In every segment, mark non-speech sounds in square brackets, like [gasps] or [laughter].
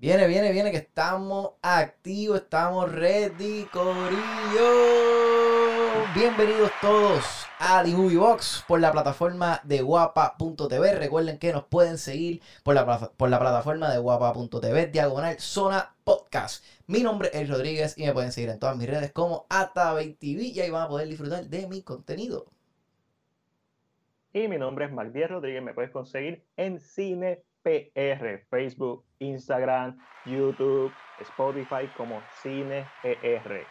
Viene, viene, viene, que estamos activos, estamos ready. Bienvenidos todos a The por la plataforma de guapa.tv. Recuerden que nos pueden seguir por la, plataforma de guapa.tv, diagonal zona podcast. Mi nombre es Rodríguez y me pueden seguir en todas mis redes como AtaBayTV y ahí van a poder disfrutar de mi contenido. Y mi nombre es Marc Rodríguez, me puedes conseguir en Cine PR, Facebook, Instagram, YouTube, Spotify como Cine PR.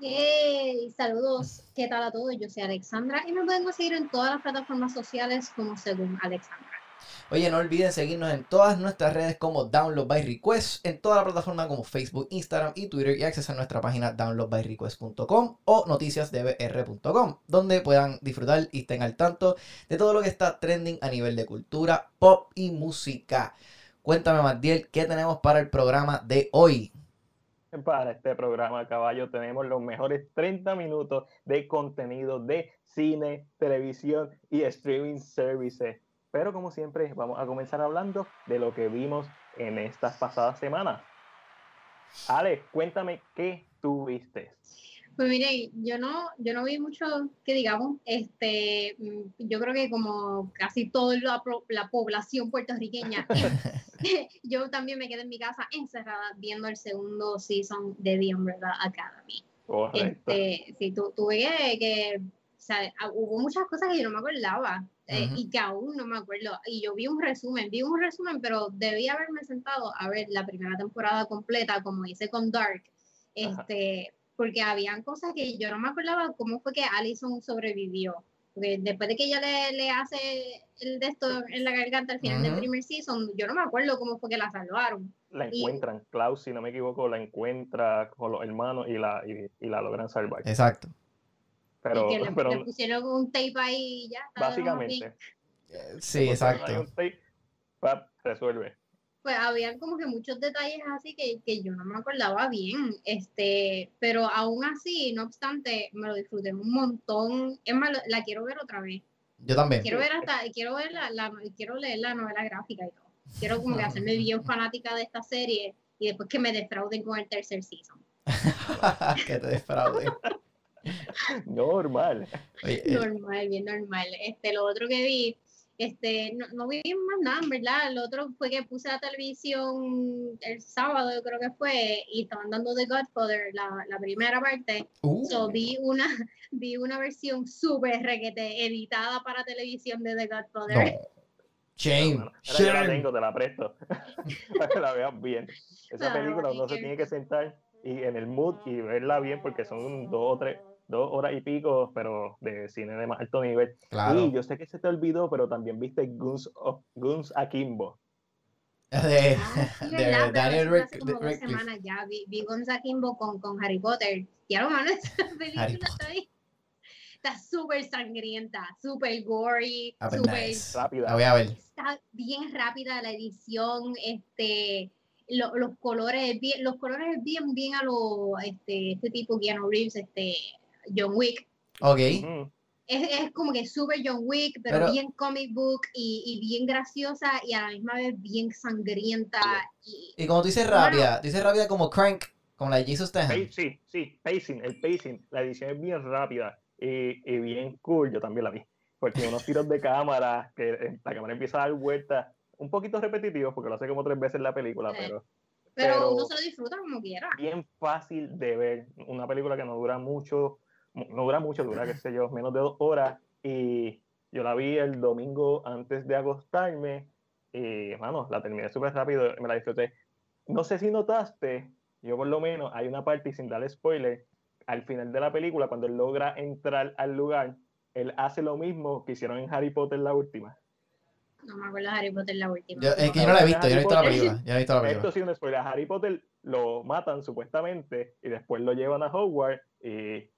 Hey, saludos, ¿qué tal a todos? Yo soy Alexandra y me pueden seguir en todas las plataformas sociales como según Alexandra. Oye, no olviden seguirnos en todas nuestras redes como Download by Request, en toda la plataforma como Facebook, Instagram y Twitter y accesar a nuestra página downloadbyrequest.com o noticiasdbr.com, donde puedan disfrutar y estén al tanto de todo lo que está trending a nivel de cultura, pop y música. Cuéntame, Magdiel, ¿qué tenemos para el programa de hoy? Para este programa, caballo, tenemos los mejores 30 minutos de contenido de cine, televisión y streaming services pero como siempre, vamos a comenzar hablando de lo que vimos en estas pasadas semanas. Ale, cuéntame qué tú viste. Pues mire, yo no, yo no vi mucho que digamos, este, mm, yo creo que como casi toda la, la población puertorriqueña, [laughs] [laughs] yo también me quedé en mi casa encerrada viendo el segundo season de The Umbrella Academy. Correcto. Este, sí, tuve que, que o sea, hubo muchas cosas que yo no me acordaba. Eh, y que aún no me acuerdo. Y yo vi un resumen, vi un resumen, pero debí haberme sentado a ver la primera temporada completa, como hice con Dark, este, porque habían cosas que yo no me acordaba cómo fue que Allison sobrevivió. Porque después de que ella le, le hace el de esto en la garganta al final del primer season, yo no me acuerdo cómo fue que la salvaron. La encuentran, Klaus, si no me equivoco, la encuentra con los hermanos y la, y, y la logran salvar. Exacto. [laughs] Pero, le, pero, pusieron un tape ahí y ya. Básicamente. Sí, exacto. un tape, resuelve. Pues había como que muchos detalles así que, que, yo no me acordaba bien, este, pero aún así, no obstante, me lo disfruté un montón. Es más, la quiero ver otra vez. Yo también. Quiero ver hasta, quiero ver la, la quiero leer la novela gráfica y todo. Quiero como que hacerme bien fanática de esta serie y después que me defrauden con el tercer season. [laughs] que te defrauden. [laughs] normal. Eh, normal, bien normal. Este, lo otro que vi, este, no, no, vi más nada, ¿verdad? Lo otro fue que puse la televisión el sábado, yo creo que fue, y estaban dando The Godfather, la, la primera parte. Uh. So, vi una, [laughs] vi una versión súper requete, editada para televisión de The Godfather. Shame. Yo la tengo, te la presto. [laughs] para que la veas bien. Esa película no se tiene que sentar y en el mood y verla bien porque son dos o tres dos horas y pico, pero de cine de más alto nivel. Y yo sé que se te olvidó, pero también viste Guns, Guns Akimbo. [laughs] De, ah, [laughs] de Daniel Rick, hace como dos semanas ya vi, vi Guns Akimbo con, con Harry Potter. Y ahora, mano, esa [laughs] película está ahí. Está súper sangrienta, súper gory, ah, pues súper nice. rápida. La voy a ver. Está bien rápida la edición, este lo, los colores bien, los colores bien bien a lo este, este tipo Keanu Reeves, este John Wick. Ok. Es, es, como que súper John Wick, pero, bien comic book y, y, bien graciosa y a la misma vez bien sangrienta. Y, y como tú dices rápida, tú dices rápida como Crank, como la de Jesus Statham. Sí, sí, pacing, el pacing, la edición es bien rápida y, y bien cool, yo también la vi. Porque unos tiros de cámara, que la cámara empieza a dar vueltas, un poquito repetitivos, porque lo hace como tres veces en la película, pero pero, uno se lo disfruta como quiera. Bien fácil de ver. Una película que no dura mucho, no dura mucho, dura, qué sé yo, menos de dos horas. Y yo la vi el domingo antes de acostarme. Y, hermano, la terminé súper rápido, me la disfruté. No sé si notaste, yo por lo menos, hay una parte, sin darle spoiler, al final de la película, cuando él logra entrar al lugar, él hace lo mismo que hicieron en Harry Potter la última. No me acuerdo de Harry Potter la última. Yo, es que yo no la he visto, yo no he visto la película. Yo no he visto la película. Esto sí un spoiler. A Harry Potter lo matan supuestamente y después lo llevan a Hogwarts y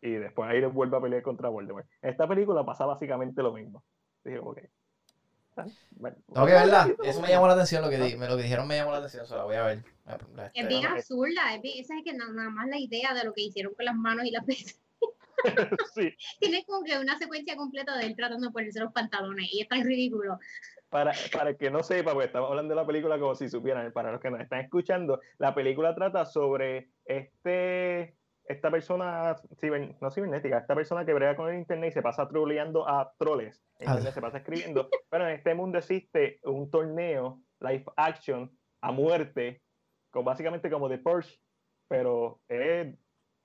y después ahí vuelve a pelear contra Voldemort. En esta película pasa básicamente lo mismo. Dije, ok. Ah, bueno, Tengo que verla. Eso me llamó la atención, lo que, di, lo que dijeron me llamó la atención, eso la voy a ver. Es bien absurda, es esa es que nada, más la idea de lo que hicieron con las manos y las pies. [laughs] sí. Tiene como que una secuencia completa de él tratando de ponerse los pantalones y es tan ridículo. para, para el que no sepa, porque estamos hablando de la película como si supieran, para los que nos están escuchando, la película trata sobre este, esta persona, no cibernética, esta persona que brega con el internet y se pasa troleando a troles, ah. se pasa escribiendo. [laughs] Pero en este mundo existe un torneo live action a muerte, con básicamente como The Purge, pero es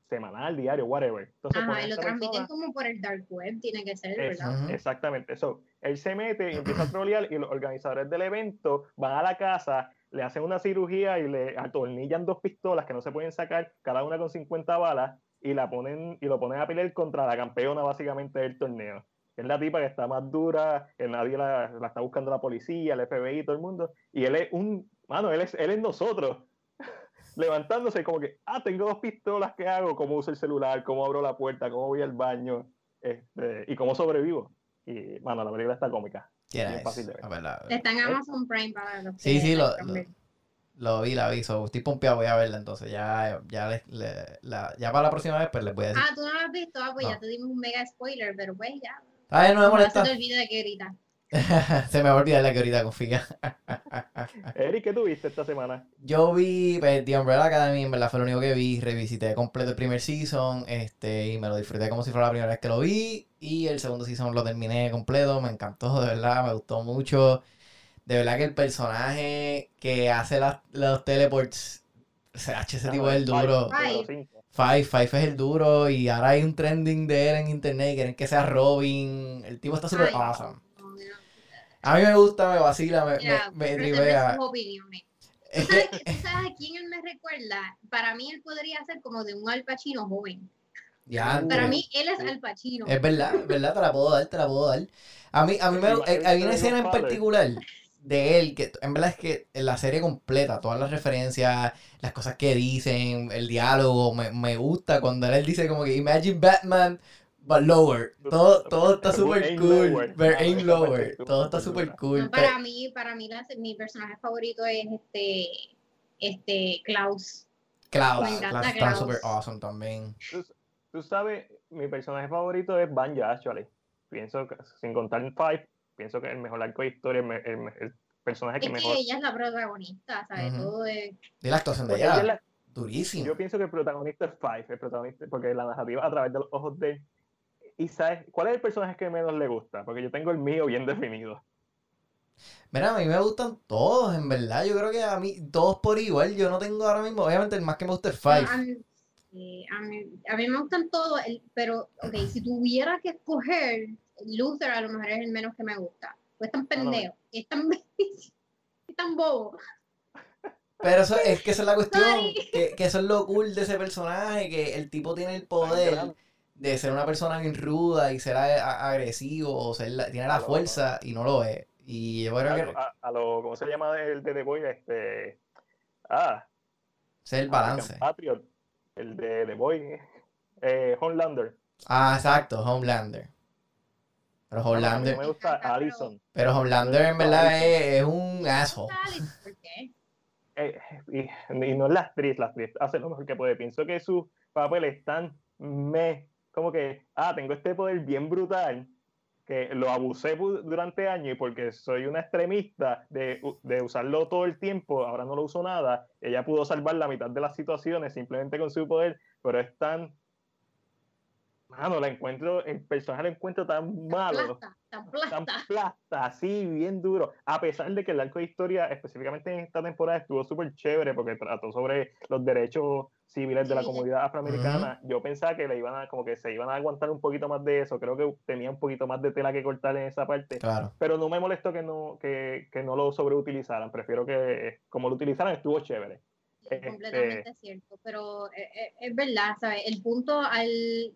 semanal, diario, whatever. Entonces, Ajá, y lo transmiten como por el dark web, tiene que ser, ¿verdad? Exactamente. Eso. Él se mete y empieza a trolear y los organizadores del evento van a la casa, le hacen una cirugía y le atornillan dos pistolas que no se pueden sacar, cada una con 50 balas, y la ponen y lo ponen a pelear contra la campeona básicamente del torneo. Es la tipa que está más dura, que nadie la, la está buscando la policía, el FBI, todo el mundo. Y él es un, mano, él es, él es nosotros [laughs] levantándose como que, ah, tengo dos pistolas, ¿qué hago? ¿Cómo uso el celular? ¿Cómo abro la puerta? ¿Cómo voy al baño? Este, y cómo sobrevivo. Y, bueno, la película está cómica. Es fácil de ver. Está en Amazon Prime para los Sí, sí, lo, lo, vi, la vi. So, estoy pompeado, voy a verla entonces. Ya, ya, la, ya para la próxima vez, pues les voy a decir. Ah, tú no la has visto. Ah, pues ya te dimos un mega spoiler, pero pues ya. Ah, no me molesta. No se te olvide de. [laughs] Se me va a olvidar la que ahorita confía. [laughs] Eric, ¿qué tuviste esta semana? Yo vi pues, The Umbrella Academy, en verdad fue lo único que vi. Revisité completo el primer season este, y me lo disfruté como si fuera la primera vez que lo vi. Y el segundo season lo terminé completo, me encantó, de verdad, me gustó mucho. De verdad que el personaje que hace los teleports, o sea, ese tipo es el duro. Five, Five es el duro y ahora hay un trending de él en internet y quieren que sea Robin. El tipo está súper awesome. A mí me gusta, me vacila, me, yeah, me, me ¿Sabes, [laughs] ¿Sabes a quién él me recuerda? Para mí él podría ser como de un Al Pacino joven. Ya, Para mí él es Al Pacino. Es verdad, es verdad, te la puedo dar, te la puedo dar. A mí, a mí me, eh, hay una escena en particular de él que en verdad es que en la serie completa, todas las referencias, las cosas que dicen, el diálogo, me, me gusta cuando él dice como que Imagine Batman but lower. Todo, todo está súper cool. But aim lower. Todo está súper cool. para mí, para mí mi personaje favorito es este, este Klaus. Klaus, Klaus está súper awesome también. Tú, sabes, mi personaje favorito es Banja, actually. Pienso que, sin contar el Five, pienso que el mejor arco de historia, el, el, personaje que mejor. Es que ella es la protagonista, ¿sabes? Todo es. De la actuación de ella. Durísimo. Yo pienso que el protagonista es Five, el protagonista, porque la narrativa a través de los ojos de ¿Y sabes cuál es el personaje que menos le gusta? Porque yo tengo el mío bien definido. Mira, a mí me gustan todos, en verdad. Yo creo que a mí, todos por igual. Yo no tengo ahora mismo, obviamente, el más que me gusta es Five. a, mí, a, mí, me gustan todos, pero, ok, si tuviera que escoger, Luther a lo mejor es el menos que me gusta. Pues es tan pendejo, es tan, [laughs] es tan bobo. Pero eso, es que esa es la cuestión, que, que, eso es lo cool de ese personaje, que el tipo tiene el poder de ser una persona bien ruda y ser agresivo o ser tiene la fuerza y no lo es. Y yo creo que... A, lo, ¿cómo se llama el de The Boy? Este... Ah. Ser el balance. Patriot, el de The Boy. Eh, Homelander. Ah, exacto, Homelander. Pero Homelander... me gusta Allison. Pero Homelander en verdad es, un asshole. ¿Por qué? Eh, y, y, no es la actriz, la actriz hace lo mejor que puede. Pienso que sus papeles están me como que, ah, tengo este poder bien brutal, que lo abusé durante años y porque soy una extremista de, de, usarlo todo el tiempo, ahora no lo uso nada, ella pudo salvar la mitad de las situaciones simplemente con su poder, pero es tan mano, la encuentro, el personaje lo encuentro tan malo. tan plasta. Tan plasta, así, bien duro. A pesar de que el arco de historia, específicamente en esta temporada, estuvo súper chévere porque trató sobre los derechos civiles de la comunidad afroamericana. Yo pensaba que le iban a, como que se iban a aguantar un poquito más de eso. Creo que tenía un poquito más de tela que cortar en esa parte. Claro. Pero no me molestó que no, que, que no lo sobreutilizaran. Prefiero que, como lo utilizaran, estuvo chévere. Este, completamente cierto, pero eh, eh, es, verdad, ¿sabes? El punto, al,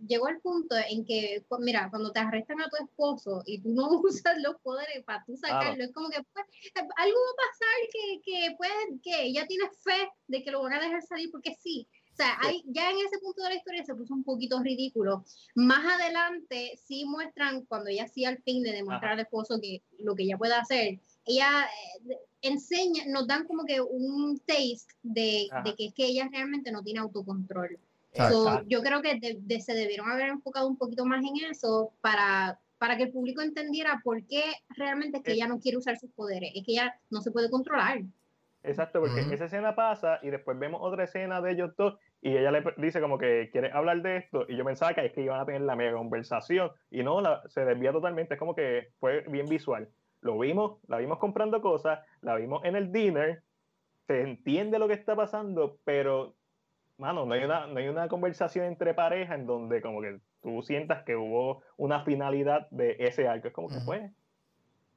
llegó al punto en que, mira, cuando te arrestan a tu esposo y tú no [laughs] usas los poderes para tú sacarlo, es como que pues, algo va a pasar que, que, pues, que ella tiene fe de que lo van a dejar salir porque sí. O sea, hay, ya en ese punto de la historia se puso un poquito ridículo. Más adelante sí muestran, cuando ella sí al fin de demostrar al esposo que lo que ella puede hacer, ella eh, enseña, nos dan como que un taste de, de, que es que ella realmente no tiene autocontrol. yo creo que se debieron haber enfocado un poquito más en eso para para que el público entendiera por qué realmente es que ella no quiere usar sus poderes, es que ella no se puede controlar. Exacto, porque esa escena pasa y después vemos otra escena de ellos dos y ella le dice como que quiere hablar de esto y yo pensaba que es que iban a tener la mega conversación y no, la- se desvía totalmente, es como que fue bien visual. Lo vimos, la vimos comprando cosas, la vimos en el dinner, se entiende lo que está pasando, pero, mano, no hay una, no hay una conversación entre pareja en donde como que tú sientas que hubo una finalidad de ese arco, es como que fue.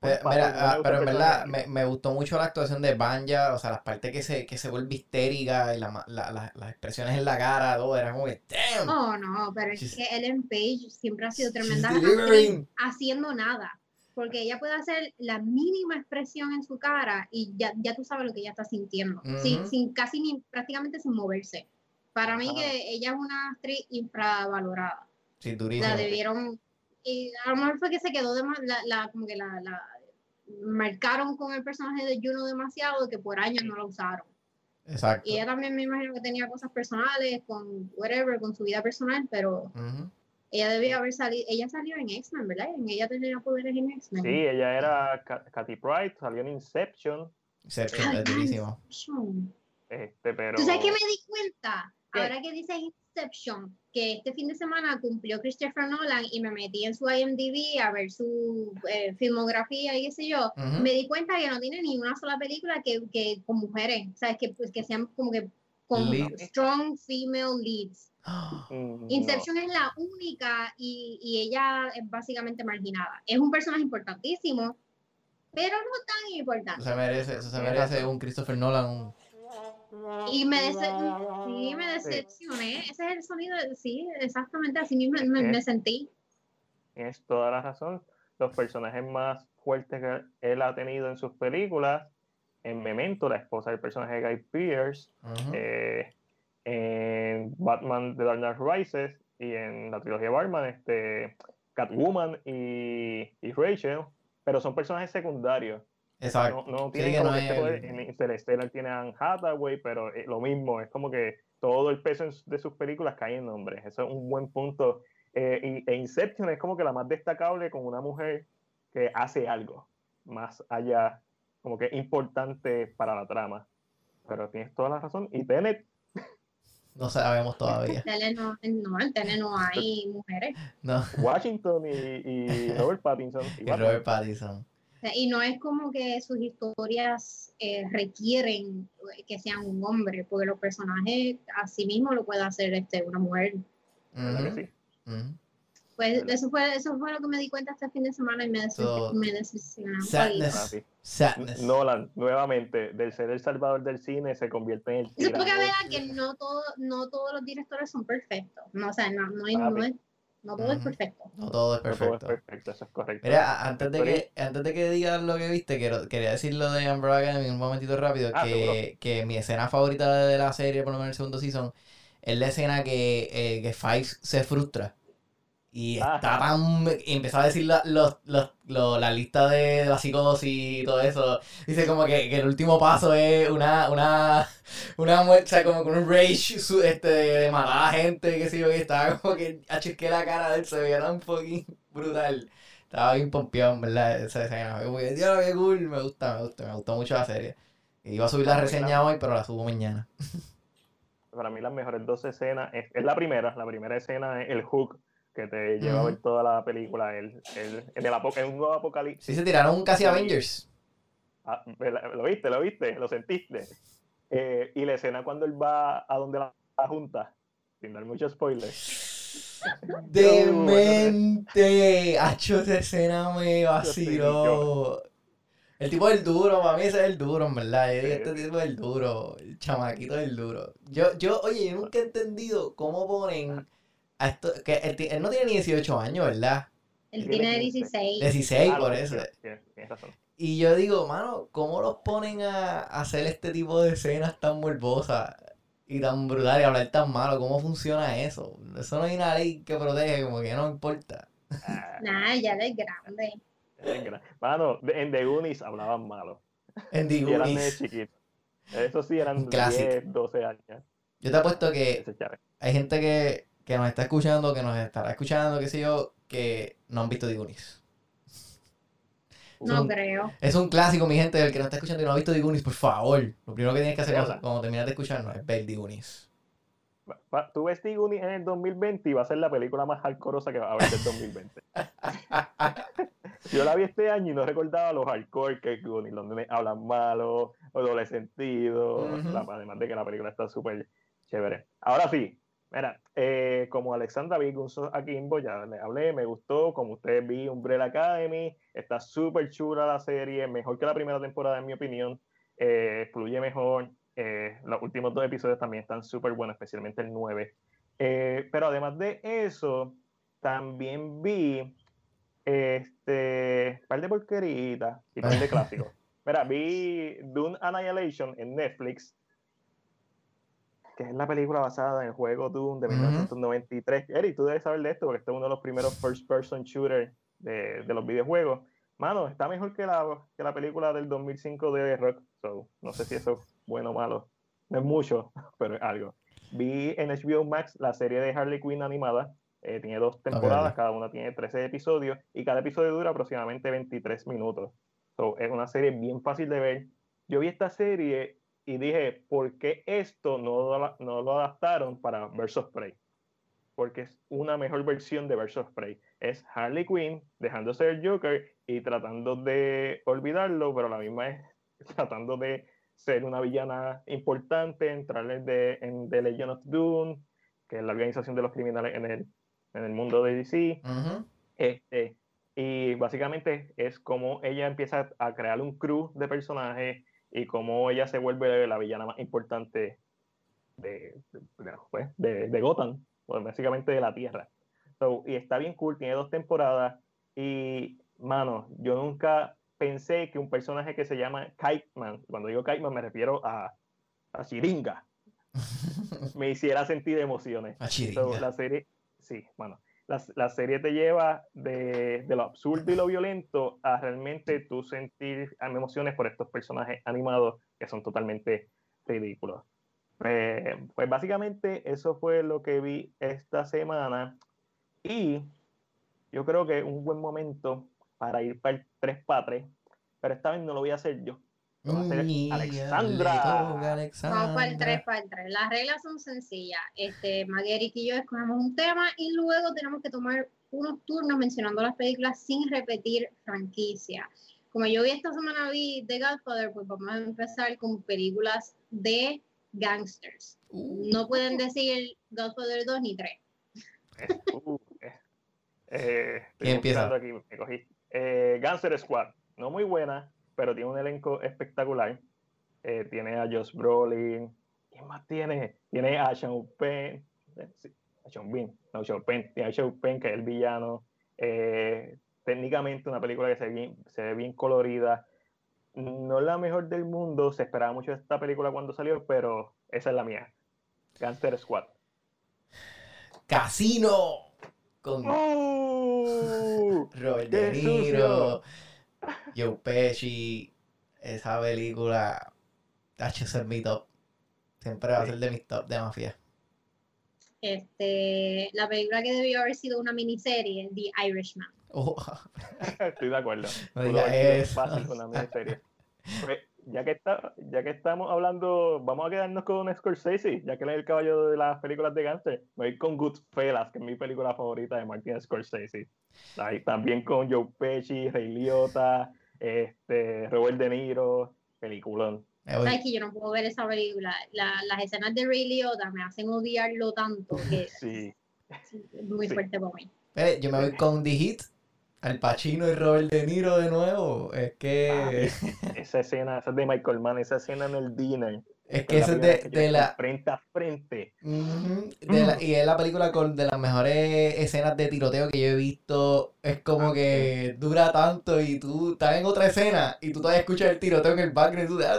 Pues, mira, no me ah, gusta pero en verdad me, me gustó mucho la actuación de Banja, o sea, las partes que se, que se vuelve histérica y la la- la- las expresiones en la cara, todo, era como que, damn. Oh, no, pero She's- es que Ellen Page siempre ha sido tremenda actriz haciendo nada. Porque ella puede hacer la mínima expresión en su cara y ya, ya tú sabes lo que ella está sintiendo. sin, Ujú. sin casi ni prácticamente sin moverse. Para mí Ajá. que ella es una actriz infravalorada. Sí, durísimo. La debieron. Y a lo mejor fue que se quedó de la, la, como que la, la marcaron con el personaje de Juno demasiado que por años no la usaron. Exacto. Y ella también me imagino que tenía cosas personales con whatever, con su vida personal, pero Ujú. Ella debía haber salido, ella salió en X-Men, ¿verdad? En ella tenía poderes en X-Men. Sí, ella era Ka- Katy Pride, salió en Inception, Inception, Ay, es durísimo. Este, pero... ¿Tú sabes qué me di cuenta? ¿Qué? Ahora que dices Inception, que este fin de semana cumplió Christopher Nolan y me metí en su IMDb a ver su eh, filmografía y qué sé yo, me di cuenta que no tiene ni una sola película que, que con mujeres, ¿sabes? Que, pues, que sean como que con Leads. strong female leads. [gasps] No. Inception es la única y, y ella es básicamente marginada. Es un personaje importantísimo, pero no tan importante. se merece, eso se merece un Christopher Nolan. un- Y me, dece- sí, me decepcioné. Ese es el sonido, de- sí, exactamente así mismo me, me sentí. Tienes toda la razón. Los personajes más fuertes que él ha tenido en sus películas, en Memento, la esposa del personaje de Guy Pearce, eh, en Batman The Dark Knight Rises y en la trilogía Batman, este, Catwoman y, y Rachel, pero son personajes secundarios. Exacto. No, no Sí, tienen que como no este poder. En Interstellar tiene a Anne Hathaway, pero eh, lo mismo, es como que todo el peso de sus películas cae en hombres. Eso es un buen punto. Eh, y, e Inception es como que la más destacable con una mujer que hace algo más allá, como que importante para la trama. Pero tienes toda la razón. Y Tenet, No sabemos todavía. Tele no, no, en tele no hay mujeres. No. Washington y, y [laughs] Robert Pattinson. y Y. Robert Pattinson. Y no es como que sus historias eh, requieren que sean un hombre, porque los personajes así mismo lo puede hacer este, una mujer. ¿Verdad Ujú, que sí? Pues eso fue, eso fue lo que me di cuenta este fin de semana y me, decep- So, me decepcionó. un sadness. Sadness. Nolan, nuevamente, del ser el salvador del cine, se convierte en el Eso es porque tirano. vea que no, todo, no todos los directores son perfectos. No, o sea, no, no, hay- no es- no todo es perfecto. No todo es No todo es perfecto. perfecto, eso es correcto. Mira, antes de que, antes de que digas lo que viste, quiero, quería decir lo de Umbrella Academy un momentito rápido, Ah, que, que mi escena favorita de la serie, por lo menos el segundo season, es la escena que, eh, que Five se frustra. Y tan... Y empezó a decir la, los, los, lo- la lista de la psicosis y todo eso. Dice como que, que el último paso es una... una una muerte, o sea, como con un rage este, de matar a gente, que sé yo, que estaba como que achusqué la cara de él, se veía tan fucking brutal. Estaba bien pompeado, en verdad, esa escena. Fue como que, Dios, qué cool, me gusta, me gusta, me gustó mucho la serie. Iba a subir la reseña hoy, pero la subo mañana. [laughs] Para mí las mejores dos escenas, es, es la primera, la primera escena es el hook que te lleva a ver toda la película, el, el, en, el apo- en un nuevo apocalipsis. Sí, se tiraron casi Avengers. Ah, ¿Lo viste? ¿Lo viste? ¿Lo sentiste? Eh, y la escena cuando él va a donde la, la junta, sin dar muchos spoilers. Demente. Hacho, esa escena me vaciló. El tipo del duro, para mí ese es el duro, en verdad. Este tipo es el duro, el chamaquito del duro. Yo, yo, oye, yo nunca he entendido cómo ponen esto, que él, no tiene ni 18 años, ¿verdad? Él Tiene tiene 15. 16. 16 Ah, por eso. tienes- tienes- tienes razón. Y yo digo, mano, ¿cómo los ponen a, a hacer este tipo de escenas tan morbosas y tan brutales y hablar tan malo? ¿Cómo funciona eso? Eso no hay una ley que protege, como que no importa. [laughs] Nah, ya es grande. Mano, en The Goonies hablaban malo. En The [laughs] Y eran de Goonies. chiquitos. Eso sí, eran Un clásico. 10, 12 años. Yo te apuesto que hay gente que, que nos está escuchando, que nos estará escuchando, qué sé yo, que no han visto The Goonies. No creo. Es un clásico, mi gente, el que no está escuchando y no ha visto The Goonies, por favor. Lo primero que tienes que hacer cuando, cuando terminas de escucharnos es ver The Goonies. Tú ves The Goonies en el 2020 y va a ser la película más hardcoreosa que va a haber del 2020. [laughs] Yo la vi este año y no recordaba los hardcore que es Goonies, donde me hablan malo, o doble sentido, la- además de que la película está súper chévere. Ahora sí, mira, eh, como Alexandra vi a Kimbo, ya le hablé, me gustó, como ustedes vi Umbrella Academy, está súper chula la serie, mejor que la primera temporada en mi opinión, eh, fluye mejor, eh, los últimos dos episodios también están súper buenos, especialmente el 9. Eh, pero además de eso, también vi este par de porqueritas y par de [laughs] clásicos. Mira, vi Dune Annihilation en Netflix, que es la película basada en el juego Dune de Ujú. 1993. Eric, tú debes saber de esto porque este es uno de los primeros first person shooters de, de los videojuegos. Mano, está mejor que la, que la película del 2005 de The Rock. So, no sé si eso es bueno o malo. No es mucho, [laughs] pero es algo. Vi en HBO Max la serie de Harley Quinn animada. Eh, tiene dos temporadas, cada una tiene 13 episodios y cada episodio dura aproximadamente 23 minutos. So, es una serie bien fácil de ver. Yo vi esta serie y dije, ¿por qué esto no, lo- no lo adaptaron para of Prey? Porque es una mejor versión de of Prey. Es Harley Quinn dejándose el Joker y tratando de olvidarlo, pero la misma vez [laughs] tratando de ser una villana importante, entrar en, de, en The Legend of Doom, que es la organización de los criminales en el, en el mundo de DC. Este, y básicamente es como ella empieza a crear un crew de personajes y cómo ella se vuelve la villana más importante de, de, pues, de- de Gotham, pues, básicamente de la Tierra. So, y está bien cool, tiene dos temporadas y, mano, yo nunca pensé que un personaje que se llama Kite Man, cuando digo Kite Man me refiero a, a Chiringa, [laughs] me hiciera sentir emociones. A So, la serie, sí, bueno, la, la serie te lleva de, de lo absurdo y lo violento a realmente tú sentir emociones por estos personajes animados que son totalmente ridículos. Eh, pues básicamente eso fue lo que vi esta semana y yo creo que es un buen momento para ir para el 3 para 3, pero esta vez no lo voy a hacer yo. Lo va a hacer Alexandra. Vamos para el Alexandra. 3 para el 3. Las reglas son sencillas. Este, Magueric y yo escogemos un tema y luego tenemos que tomar unos turnos mencionando las películas sin repetir franquicia. Como yo vi esta semana vi The Godfather, pues vamos a empezar con películas de gangsters. Uh, No pueden decir Godfather 2 ni 3. Uh, eh, eh, estoy ¿Quién empieza? buscando Aquí, me cogí. Eh, Gangster Squad, no muy buena, pero tiene un elenco espectacular. Eh, tiene a Josh Brolin. ¿Quién más tiene? Tiene a Sean Penn. eh, sí, a Sean Bean, no Sean Penn. Tiene a Sean Penn, que es el villano. Eh, técnicamente una película que se ve, bien, se ve bien colorida. No es la mejor del mundo, se esperaba mucho esta película cuando salió, pero esa es la mía. Gangster Squad. Casino. Con ¡Oh! Robert ¡Qué De Niro, sucio! [laughs] Joe Pesci. Esa película. H, es mi top. Siempre va a ser de mis top de mafia. Este, la película que debió haber sido una miniserie, The Irishman. Oh, [laughs] Estoy de acuerdo. No digas eso. Fácil con la miniserie. [laughs] Ya, que está, ya que estamos hablando, vamos a quedarnos con Scorsese, ya que él es el caballo de las películas de gangster. Me voy con Goodfellas, que es mi película favorita de Martin Scorsese. Ahí, también con Joe Pesci, Ray Liotta, este, Robert De Niro, peliculón. Sabes que yo no puedo ver esa película. La- las escenas de Ray Liotta me hacen odiarlo tanto que [laughs] Sí. es muy Sí. fuerte para mí. Espere, yo me voy con The Hit. Al Pacino y Robert De Niro de nuevo. Es que. [laughs] Esa escena, esa es de Michael Mann, esa escena en el dinner. Es que esa es de, de la. Frente a frente. Ujú, de la- y es la película con de las mejores escenas de tiroteo que yo he visto. Es como que dura tanto y tú estás en otra escena y tú todavía escuchas el tiroteo en el background y tú "Ah,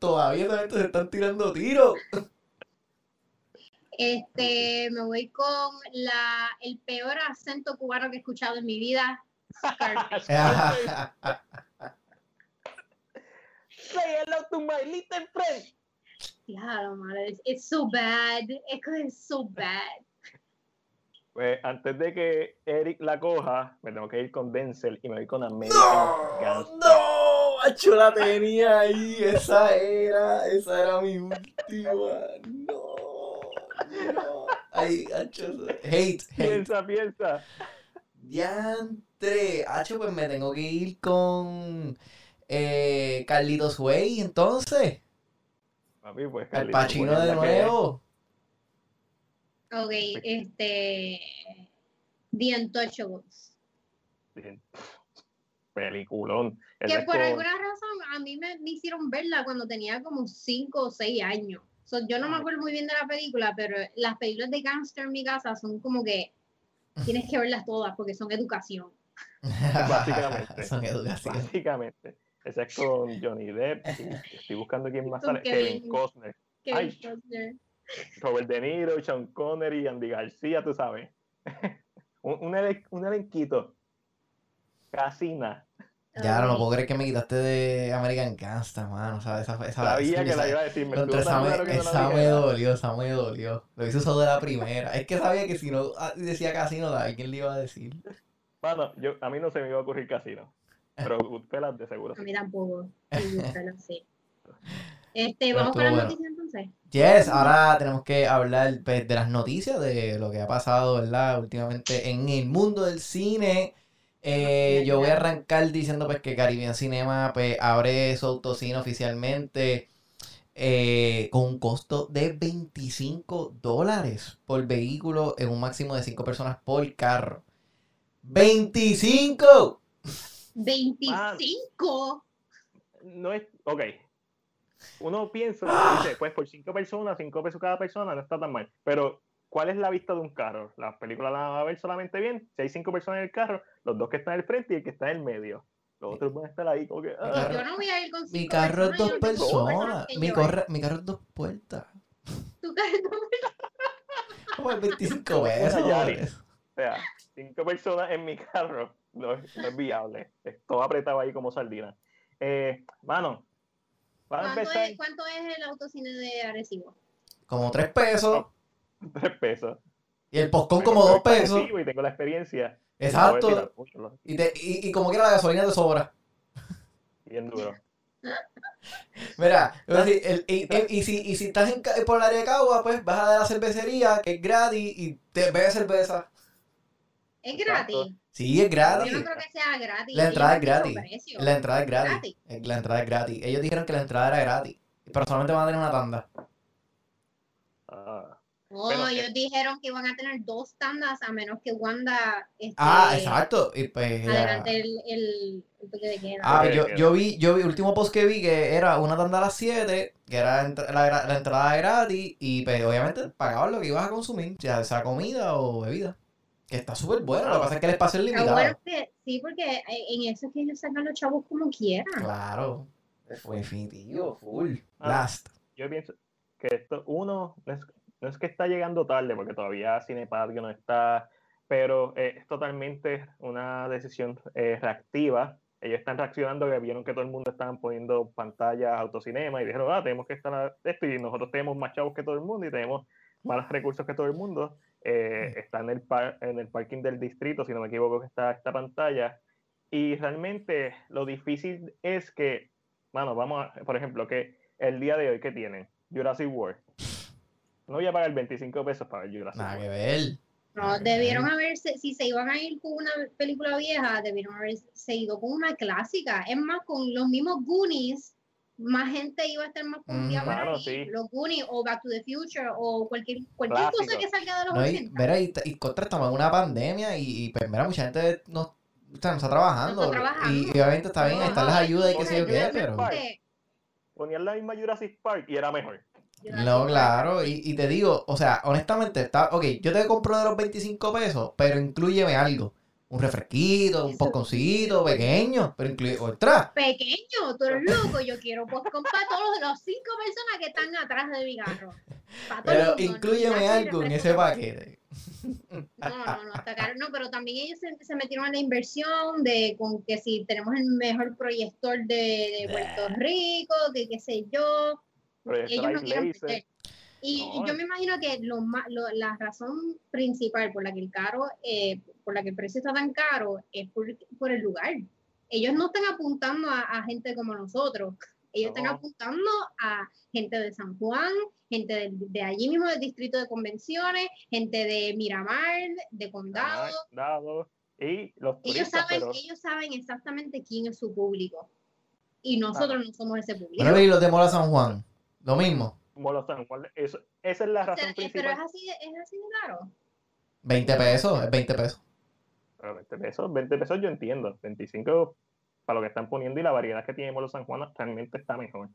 todavía se están tirando tiros. [laughs] Este, me voy con la, el peor acento cubano que he escuchado en mi vida. [laughs] [laughs] Say hello to my little friend. Claro, madre. It's so bad. Es que es so bad. Pues antes de que Eric la coja, me tengo que ir con Denzel y me voy con American No, Gangster. no, macho, la tenía ahí, esa era, esa era mi última, no, no, ay, hacho, hate, hate, Piensa, piensa. diantre, hacho, pues me tengo que ir con eh, Carlitos Way, entonces, Papi, pues, Al es de que- nuevo, Ok, este. The Untouchables. Peliculón. Que por con- alguna razón a mí me, me hicieron verla cuando tenía como 5 o 6 años. So, yo no me acuerdo muy bien de la película, pero las películas de gangster en mi casa son como que [laughs] tienes que verlas todas porque son educación. Básicamente. [laughs] son educación, Básicamente. Ese es con Johnny Depp. y estoy buscando quién más sale. Kevin. Kevin Costner. Kevin Ay. Costner. Robert De Niro, Sean Connery, Andy García, tú sabes. [laughs] un, un, elen- un elenquito. Casina. ya no, puedo creer que me quitaste de American Gangster, mano, ¿sabes? Esa, esa, Sabía que esa- la iba a decir. Me Contra estuvo esa me, no esa dolió, esa me dolió. Lo hizo solo de la primera. Es que sabía que si no ah, decía casino, ¿a quién le iba a decir? Mano, yo, a mí no se me iba a ocurrir casino. Pero Goodfellas de seguro. A mí tampoco. Sí. [laughs] Este, vamos con las bueno. noticias entonces. Yes, ahora tenemos que hablar pues, de las noticias, de lo que ha pasado, ¿verdad? Últimamente en el mundo del cine. Eh, yo voy a arrancar diciendo pues que Caribbean Cinema pues abre su autocine oficialmente eh, con un costo de 25 dólares por vehículo en un máximo de 5 personas por carro. ¡25! 25. No es. Ok. Uno piensa, dice, pues por cinco personas, cinco pesos cada persona, no está tan mal. Pero, ¿cuál es la vista de un carro? La película la va a ver solamente bien. Si hay cinco personas en el carro, los dos que están al frente y el que está en el medio. Los otros van a estar ahí como que. ah. Yo no voy a ir con Mi carro es dos personas. Mi, carro es dos puertas. Tu carro- [laughs] Como el 25 Una pesos. Yaris. O sea, cinco personas en mi carro no es, no es viable. Es todo apretado ahí como sardina. Eh, mano, ¿Cuánto empezar es, ¿Cuánto es el autocine de Arecibo? Como 3 pesos. [laughs] tres pesos. Y el postcón como 2 pesos. Y tengo la experiencia. Exacto. Y, te- y, y como quiera la gasolina te sobra. Bien duro. [laughs] Mira, decir, el- y, si, y si estás en, por el área de Cagua, pues vas a la cervecería, que es gratis, y te bebes cerveza. ¿Es gratis? Sí, es Yo gratis. no creo que sea gratis. La entrada es gratis. La entrada es gratis. Gratis. Eh, La entrada es gratis. Ellos dijeron que la entrada era gratis. Pero solamente van a tener una tanda. Ah, No, Bueno, ellos eh. dijeron que iban a tener dos tandas a menos que Wanda este, Ah, exacto. Y pues, adelante el, el, el toque de queda. Ah, yo, yo vi, yo vi, el último post que vi que era una tanda a las 7, que era la, gra- la entrada gratis, y pues obviamente pagabas lo que ibas a consumir, ya sea comida o bebida. Que está súper bueno, lo que pasa es que el espacio es limitado. bueno, que, sí, porque en eso es que ellos sacan los chavos como quieran. Claro. Fue definitivo, full. Ah. Last. yo pienso que esto, uno, no es, no es que está llegando tarde, porque todavía Cinepatio no está, pero eh, es totalmente una decisión eh, reactiva. Ellos están reaccionando, que vieron que todo el mundo estaban poniendo pantallas, autocinema, y dijeron, ah, tenemos que estar a esto, y nosotros tenemos más chavos que todo el mundo, y tenemos más recursos que todo el mundo. Eh, está en el, par- en el parking del distrito, si no me equivoco, que está esta pantalla. Y realmente lo difícil es que, mano, vamos a, por ejemplo, que el día de hoy, ¿qué tienen? Jurassic World. No voy a pagar 25 pesos para ver Jurassic Nada que World. ver. No, debieron haberse, si se iban a ir con una película vieja, debieron haberse ido con una clásica. Es más, con los mismos Goonies, más gente iba a estar más confiada Mm. para Claro, sí. Los Goonies o Back to the Future o cualquier, cualquier cosa que salga de los No, y, 80. mira, y, y contra estamos en una pandemia y, y, pues mira, mucha gente no, o sea, no está trabajando. No está trabajando. Y, y obviamente está bien, No, están las ayudas y qué sé yo qué, pero... Ponían la misma Jurassic Park y era mejor. No, claro, y, y te digo, o sea, honestamente, está, ok, yo te compro de los 25 pesos, pero incluyeme algo. Un refresquito, un posconcito pequeño, pero incluye otra. Pequeño, tú eres loco, yo quiero pues comprar todos los cinco personas que están atrás de mi carro. Pero incluyeme algo en ese paquete. No, no, no, está caro. No, pero también ellos se, se metieron en la inversión de con que si tenemos el mejor proyector de, de Puerto Rico, que qué sé yo. Proyector Ellos no quieren perder. Y yo me imagino que lo, la razón principal por la que el caro, eh, por la que el precio está tan caro es por, por el lugar. Ellos no están apuntando a, gente como nosotros, ellos están apuntando a gente de San Juan, gente de, allí mismo del distrito de convenciones, gente de Miramar, de condado. y los ellos saben, ellos saben exactamente quién es su público. Y nosotros no somos ese público. y los de Mola San Juan, lo mismo. San Juan, esa es la razón principal. Pero es así, es así de caro. 20 pesos, es 20 pesos. Pero 20 pesos, 20 pesos yo entiendo. 25 para lo que están poniendo y la variedad que tiene Molo San Juan realmente está mejor.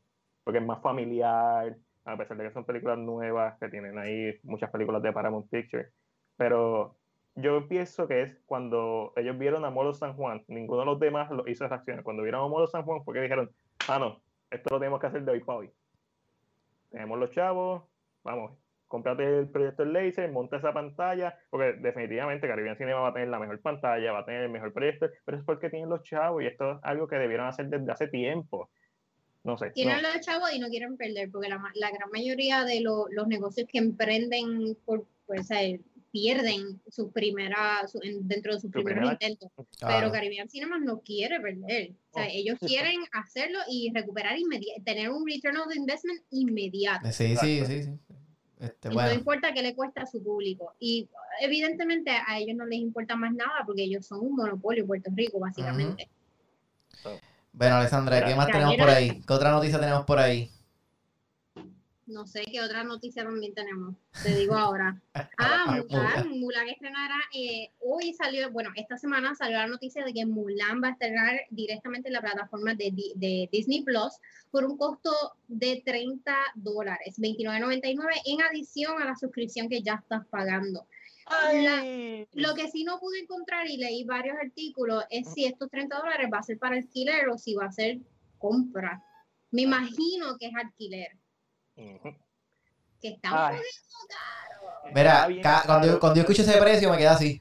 Porque es más familiar, a pesar de que son películas nuevas, que tienen ahí muchas películas de Paramount Pictures. Pero yo pienso que es cuando ellos vieron a Molo San Juan, ninguno de los demás lo hizo reacciones. Cuando vieron a Molo San Juan fue que dijeron, ah, no, esto lo tenemos que hacer de hoy para hoy. Tenemos los chavos, vamos, cómprate el proyector laser, monta esa pantalla, porque definitivamente Caribbean Cinema va a tener la mejor pantalla, va a tener el mejor proyector, pero es porque tienen los chavos y esto es algo que debieron hacer desde hace tiempo. No sé. Tienen los chavos y no quieren perder, porque la, la gran mayoría de los negocios que emprenden por, pues, pierden su primera, dentro de sus primeros intentos. Pero Caribbean Cinema no quiere perder. O sea, oh. ellos quieren hacerlo y recuperar inmediatamente, tener un return of investment inmediato. Sí, sí, sí, sí. Este, no importa qué le cuesta a su público. Y evidentemente a ellos no les importa más nada porque ellos son un monopolio en Puerto Rico, básicamente. Bueno, Alessandra, ¿qué más tenemos por ahí? ¿Qué otra noticia tenemos por ahí? No sé qué otra noticia también tenemos. Te digo ahora. [laughs] Ah, Mulan. Mulan estrenará. Eh, hoy salió, bueno, esta semana salió la noticia de que Mulan va a estrenar directamente en la plataforma de, de Disney Plus por un costo de 30 dólares, 29.99 en adición a la suscripción que ya estás pagando. lo que sí no pude encontrar y leí varios artículos es si estos 30 dólares va a ser para alquiler o si va a ser compra. Me imagino que es alquiler que está un caro. Mira, cuando, yo, cuando yo escucho ese precio me queda así.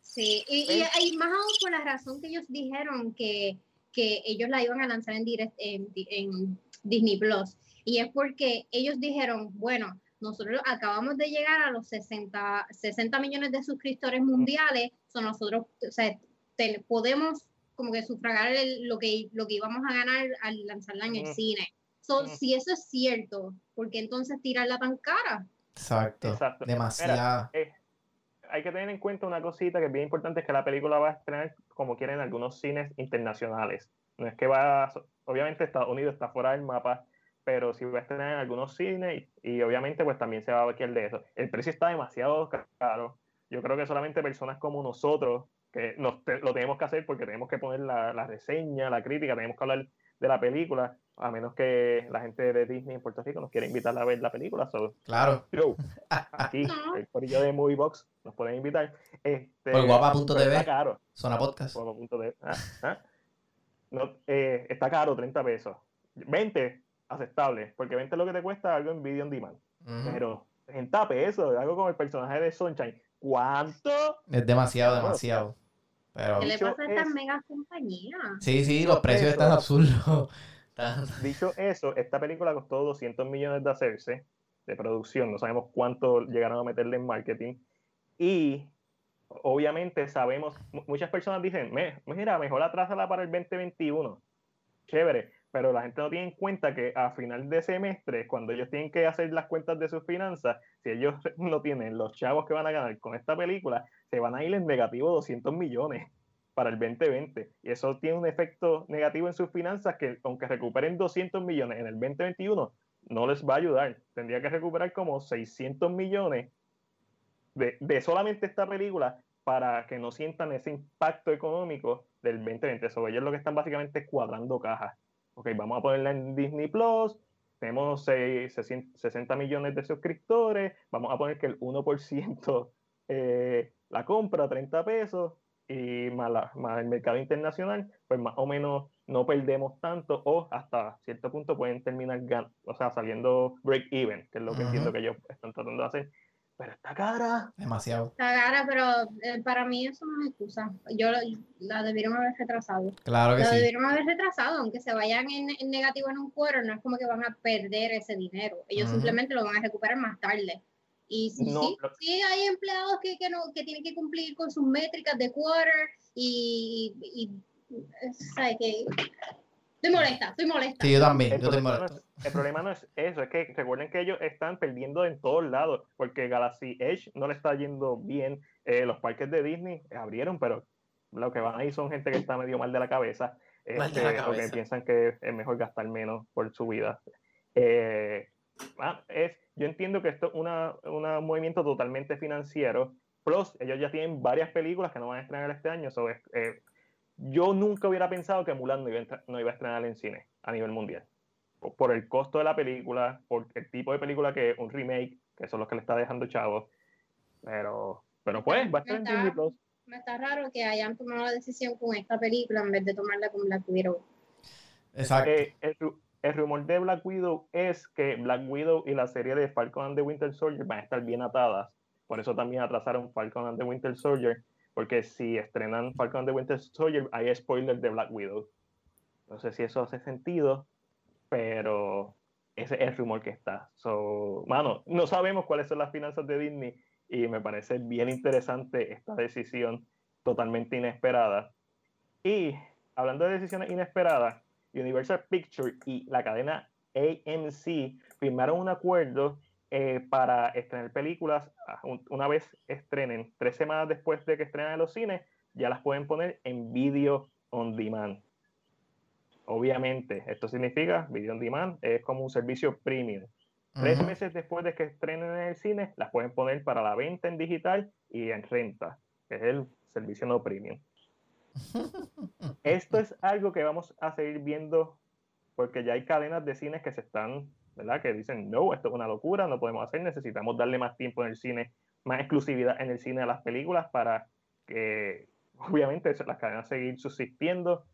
Sí, y, más aún por la razón que ellos dijeron que, que ellos la iban a lanzar en, direct, en, en Disney Plus. Y es porque ellos dijeron, bueno, nosotros acabamos de llegar a los 60, 60 millones de suscriptores mundiales, son nosotros, o sea, podemos como que sufragar lo, que, lo que íbamos a ganar al lanzarla en el cine. So, si eso es cierto, ¿por qué entonces tirarla tan cara? Exacto. Demasiado. Eh, hay que tener en cuenta una cosita que es bien importante, es que la película va a estrenar como quieren algunos cines internacionales. No es que va, obviamente Estados Unidos está fuera del mapa, pero sí va a estrenar en algunos cines y, obviamente pues también se va a ver de eso. El precio está demasiado caro. Yo creo que solamente personas como nosotros, que nos, lo tenemos que hacer porque tenemos que poner la, la reseña, la crítica, tenemos que hablar de la película, a menos que la gente de Disney en Puerto Rico nos quiera invitar a ver la película. claro. [laughs] aquí, el corillo de Movie Box, nos pueden invitar. Este, Por guapa.tv. Está caro. Zona podcast. Ah, ah. No, eh, está caro, 30 pesos. 20, aceptable, porque 20 es lo que te cuesta algo en video on demand. Pero 30 pesos, algo como el personaje de Sunshine. ¿Cuánto? Es demasiado, demasiado. Pero... ¿Qué le pasa a estas mega compañías? Sí, sí, los precios están absurdos. Dicho eso, esta película costó 200 millones de hacerse de producción, no sabemos cuánto llegaron a meterle en marketing. Y obviamente sabemos, muchas personas dicen, mira, mejor atrásala para el 2021. Chévere, pero la gente no tiene en cuenta que a final de semestre, cuando ellos tienen que hacer las cuentas de sus finanzas, si ellos [laughs] no tienen los chavos que van a ganar con esta película, se van a ir en negativo 200 millones para el 2020. Y eso tiene un efecto negativo en sus finanzas que aunque recuperen 200 millones en el 2021, no les va a ayudar. Tendría que recuperar como 600 millones de, solamente esta película para que no sientan ese impacto económico del 2020. Eso ellos lo que están básicamente cuadrando cajas. Ok, vamos a ponerla en Disney Plus. Tenemos 60 millones de suscriptores. Vamos a poner que el 1% eh, la compra, 30 pesos y más, el mercado internacional, pues más o menos no perdemos tanto o hasta cierto punto pueden terminar o sea, saliendo break even, que es lo que entiendo que ellos están tratando de hacer. pero está cara. Demasiado. Está cara, pero eh, para mí eso no es excusa. Yo la debieron haber retrasado. Claro que la sí. debieron haber retrasado, aunque se vayan en, en negativo en un quarter, no es como que van a perder ese dinero. Ellos simplemente lo van a recuperar más tarde. Y sí, No, sí, lo- sí hay empleados que, que, no, que tienen que cumplir con sus métricas de quarter y, y, y, ¿sabes qué? Estoy molesta, estoy molesta. Sí, yo también. El Yo estoy problema, no molesto. es, el problema no es eso, es que recuerden que ellos están perdiendo en todos lados, porque Galaxy Edge no le está yendo bien. Eh, los parques de Disney abrieron, pero lo que van ahí son gente que está medio mal de la cabeza, Mal de este, la que cabeza. piensan que es mejor gastar menos por su vida. Eh, ah, es, yo entiendo que esto es una, una- un movimiento totalmente financiero. Plus, ellos ya tienen varias películas que no van a estrenar este año. so es- eh, yo nunca hubiera pensado que Mulan no iba, a entra- no iba a estrenar en cine a nivel mundial. Por, por el costo de la película, por el tipo de película que es un remake, que son los que le está dejando chavos. Pero, pero pues, va a estar en Está- Disney Plus. Me está raro que hayan tomado la decisión con esta película en vez de tomarla con Black Widow. Exacto. Eh, el, ru- el rumor de Black Widow es que Black Widow y la serie de Falcon and the Winter Soldier van a estar bien atadas. Por eso también atrasaron Falcon and the Winter Soldier, porque si estrenan Falcon and the Winter Soldier, hay spoilers de Black Widow. No sé si eso hace sentido, pero ese es el rumor que está. So, mano, no sabemos cuáles son las finanzas de Disney y me parece bien interesante esta decisión totalmente inesperada. Y hablando de decisiones inesperadas, Universal Pictures y la cadena AMC firmaron un acuerdo eh, para estrenar películas ah, un- una vez estrenen, tres semanas después de que estrenen en los cines, ya las pueden poner en video on demand. Obviamente, esto significa video on demand, es como un servicio premium. Tres meses después de que estrenen en el cine, las pueden poner para la venta en digital y en renta, que es el servicio no premium. [laughs] Esto es algo que vamos a seguir viendo porque ya hay cadenas de cines que se están, ¿verdad? Que dicen, no, esto es una locura, no podemos hacer, necesitamos darle más tiempo en el cine, más exclusividad en el cine a las películas para que, obviamente, las cadenas seguir subsistiendo.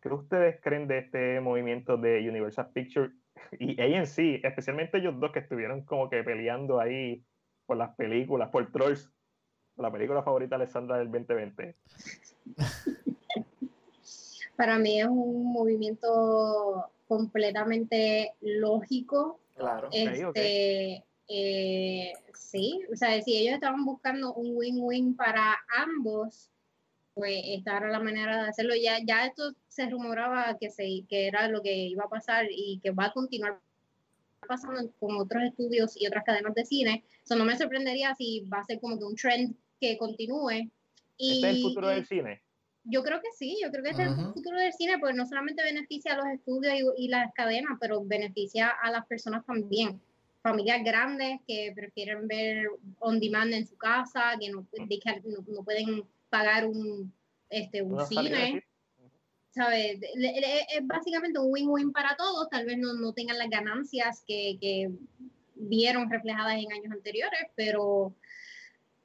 ¿Qué ustedes creen de este movimiento de Universal Pictures y AMC, especialmente ellos dos que estuvieron como que peleando ahí por las películas, por Trolls, la película favorita de Alessandra del 2020? [laughs] Para mí es un movimiento completamente lógico. Claro. ok. Este, eh, sí, o sea, si ellos estaban buscando un win-win para ambos, pues esta era la manera de hacerlo. Ya, ya esto se rumoraba que, se, que era lo que iba a pasar y que va a continuar pasando con otros estudios y otras cadenas de cine. Eso no me sorprendería si va a ser como que un trend que continúe. Y, Este es el futuro y- del cine. Yo creo que sí, yo creo que este es el futuro del cine, porque no solamente beneficia a los estudios y, y las cadenas, pero beneficia a las personas también. Familias grandes que prefieren ver on demand en su casa, que no, de que no, no pueden pagar un, este, un cine. ¿sabes? Es básicamente un win-win para todos, tal vez no, no tengan las ganancias que, que vieron reflejadas en años anteriores, pero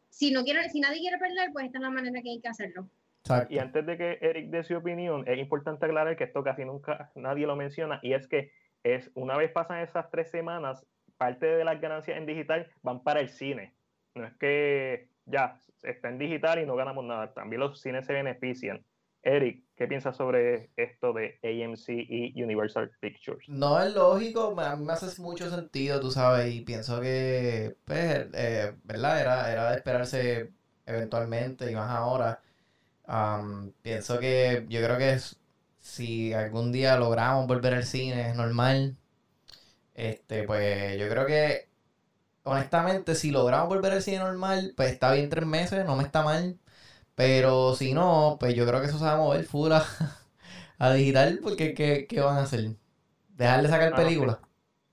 si no quieren, si nadie quiere perder, pues esta es la manera que hay que hacerlo. Exacto. Y antes de que Eric dé su opinión, es importante aclarar que esto casi nunca nadie lo menciona, y es que es una vez pasan esas tres semanas, parte de las ganancias en digital van para el cine. No es que ya está en digital y no ganamos nada, también los cines se benefician. Eric, ¿qué piensas sobre esto de AMC y Universal Pictures? No es lógico, me- a mí me hace mucho sentido, tú sabes, y pienso que, pues, eh, ¿verdad? Era, era de esperarse eventualmente y más ahora. Am, pienso que yo creo que es- si algún día logramos volver al cine normal, este, pues yo creo que, honestamente, si logramos volver al cine normal, pues está bien tres meses, no me está mal. Pero si no, pues yo creo que eso se va a mover full a, [laughs] a digital, porque ¿qué, qué van a hacer? ¿Dejar de sacar Ah, películas?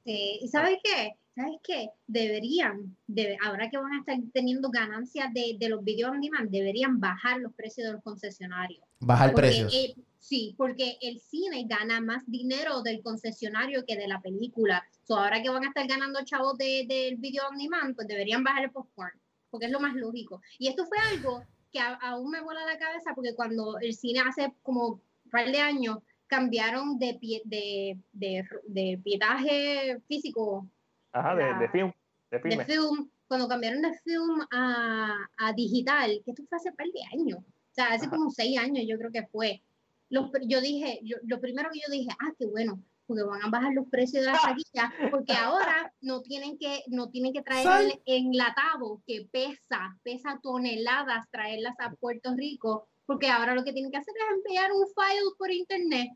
Sí, ¿y sabes qué? ¿Sabes qué? Deberían, debe- ahora que van a estar teniendo ganancias de, de los videos on demand, deberían bajar los precios de los concesionarios. Bajar Porque, precios. eh, sí, porque el cine gana más dinero del concesionario que de la película. So, ahora que van a estar ganando chavos de- del video on demand, pues deberían bajar el popcorn, porque es lo más lógico. Y esto fue algo que a- aún me vuela la cabeza, porque cuando el cine hace como un par de años cambiaron de, pie- de, de, de pietaje físico Ajá, de, de La- film, de de film cuando cambiaron de film a, a digital, que esto fue hace par de años, o sea, hace como seis años yo creo que fue. Los, yo dije, yo, lo primero que yo dije, ah, qué bueno, porque van a bajar los precios de la [laughs] taquilla, porque ahora no tienen que, no tienen que traer el enlatado que pesa, pesa toneladas, traerlas a Puerto Rico, porque ahora lo que tienen que hacer es enviar un file por internet.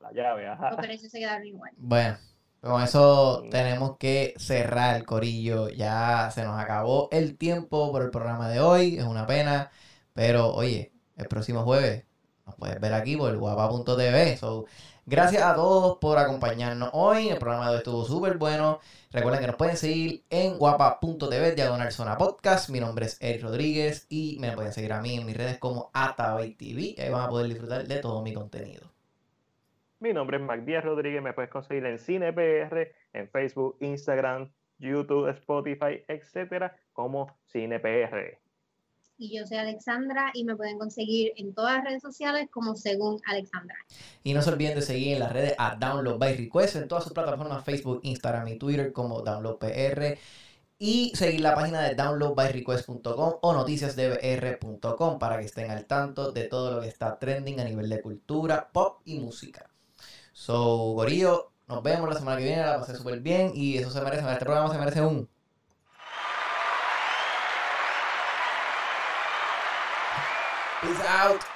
La llave, ajá. Los precios se quedaron igual. Bueno, con eso tenemos que cerrar el corillo. Ya se nos acabó el tiempo por el programa de hoy. Es una pena. Pero oye, el próximo jueves nos puedes ver aquí por guapa.tv. So, gracias a todos por acompañarnos hoy. El programa de hoy estuvo súper bueno. Recuerden que nos pueden seguir en guapa.tv, diagonal zona podcast. Mi nombre es Eric Rodríguez y me pueden seguir a mí en mis redes como AtabayTV. Ahí van a poder disfrutar de todo mi contenido. Mi nombre es Mac Díaz Rodríguez. Me puedes conseguir en CinePR, en Facebook, Instagram, YouTube, Spotify, etcétera, como CinePR. Y yo soy Alexandra y me pueden conseguir en todas las redes sociales como según Alexandra. Y no se olviden de seguir en las redes a Download by Request en todas sus plataformas Facebook, Instagram y Twitter como DownloadPR. Y seguir la página de downloadbyrequest.com o noticiasdbr.com para que estén al tanto de todo lo que está trending a nivel de cultura, pop y música. So, Gorillo, nos vemos la semana que viene, la pasé súper bien y eso se merece, este programa se merece un... Peace out.